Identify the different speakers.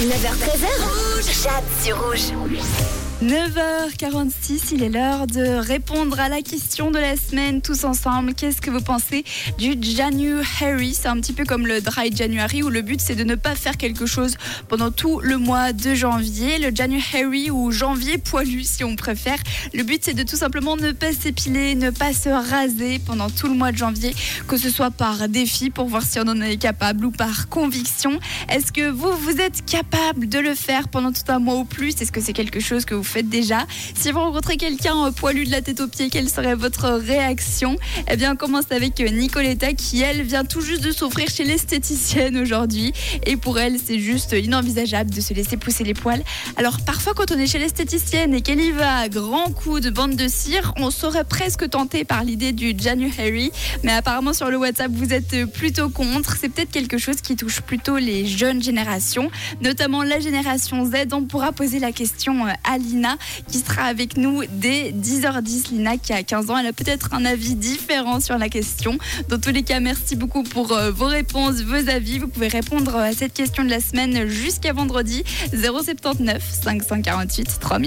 Speaker 1: 9h13h, rouge. Jade sur rouge.
Speaker 2: 9h46, il est l'heure de répondre à la question de la semaine tous ensemble. Qu'est-ce que vous pensez du January? C'est un petit peu comme le Dry January où le but c'est de ne pas faire quelque chose pendant tout le mois de janvier. Le January ou janvier poilu si on préfère. Le but c'est de tout simplement ne pas s'épiler, ne pas se raser pendant tout le mois de janvier, que ce soit par défi pour voir si on en est capable ou par conviction. Est-ce que vous, vous êtes capable de le faire pendant tout un mois ou plus? Est-ce que c'est quelque chose que vous faites déjà. Si vous rencontrez quelqu'un euh, poilu de la tête aux pieds, quelle serait votre réaction Eh bien, on commence avec euh, Nicoletta qui, elle, vient tout juste de s'offrir chez l'esthéticienne aujourd'hui. Et pour elle, c'est juste inenvisageable de se laisser pousser les poils. Alors, parfois, quand on est chez l'esthéticienne et qu'elle y va à grands coups de bande de cire, on serait presque tenté par l'idée du January. Mais apparemment, sur le WhatsApp, vous êtes euh, plutôt contre. C'est peut-être quelque chose qui touche plutôt les jeunes générations, notamment la génération Z. On pourra poser la question à Lina qui sera avec nous dès 10h10. Lina qui a 15 ans, elle a peut-être un avis différent sur la question. Dans tous les cas, merci beaucoup pour euh, vos réponses, vos avis. Vous pouvez répondre à cette question de la semaine jusqu'à vendredi 079 548 3000.